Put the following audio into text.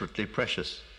desperately precious.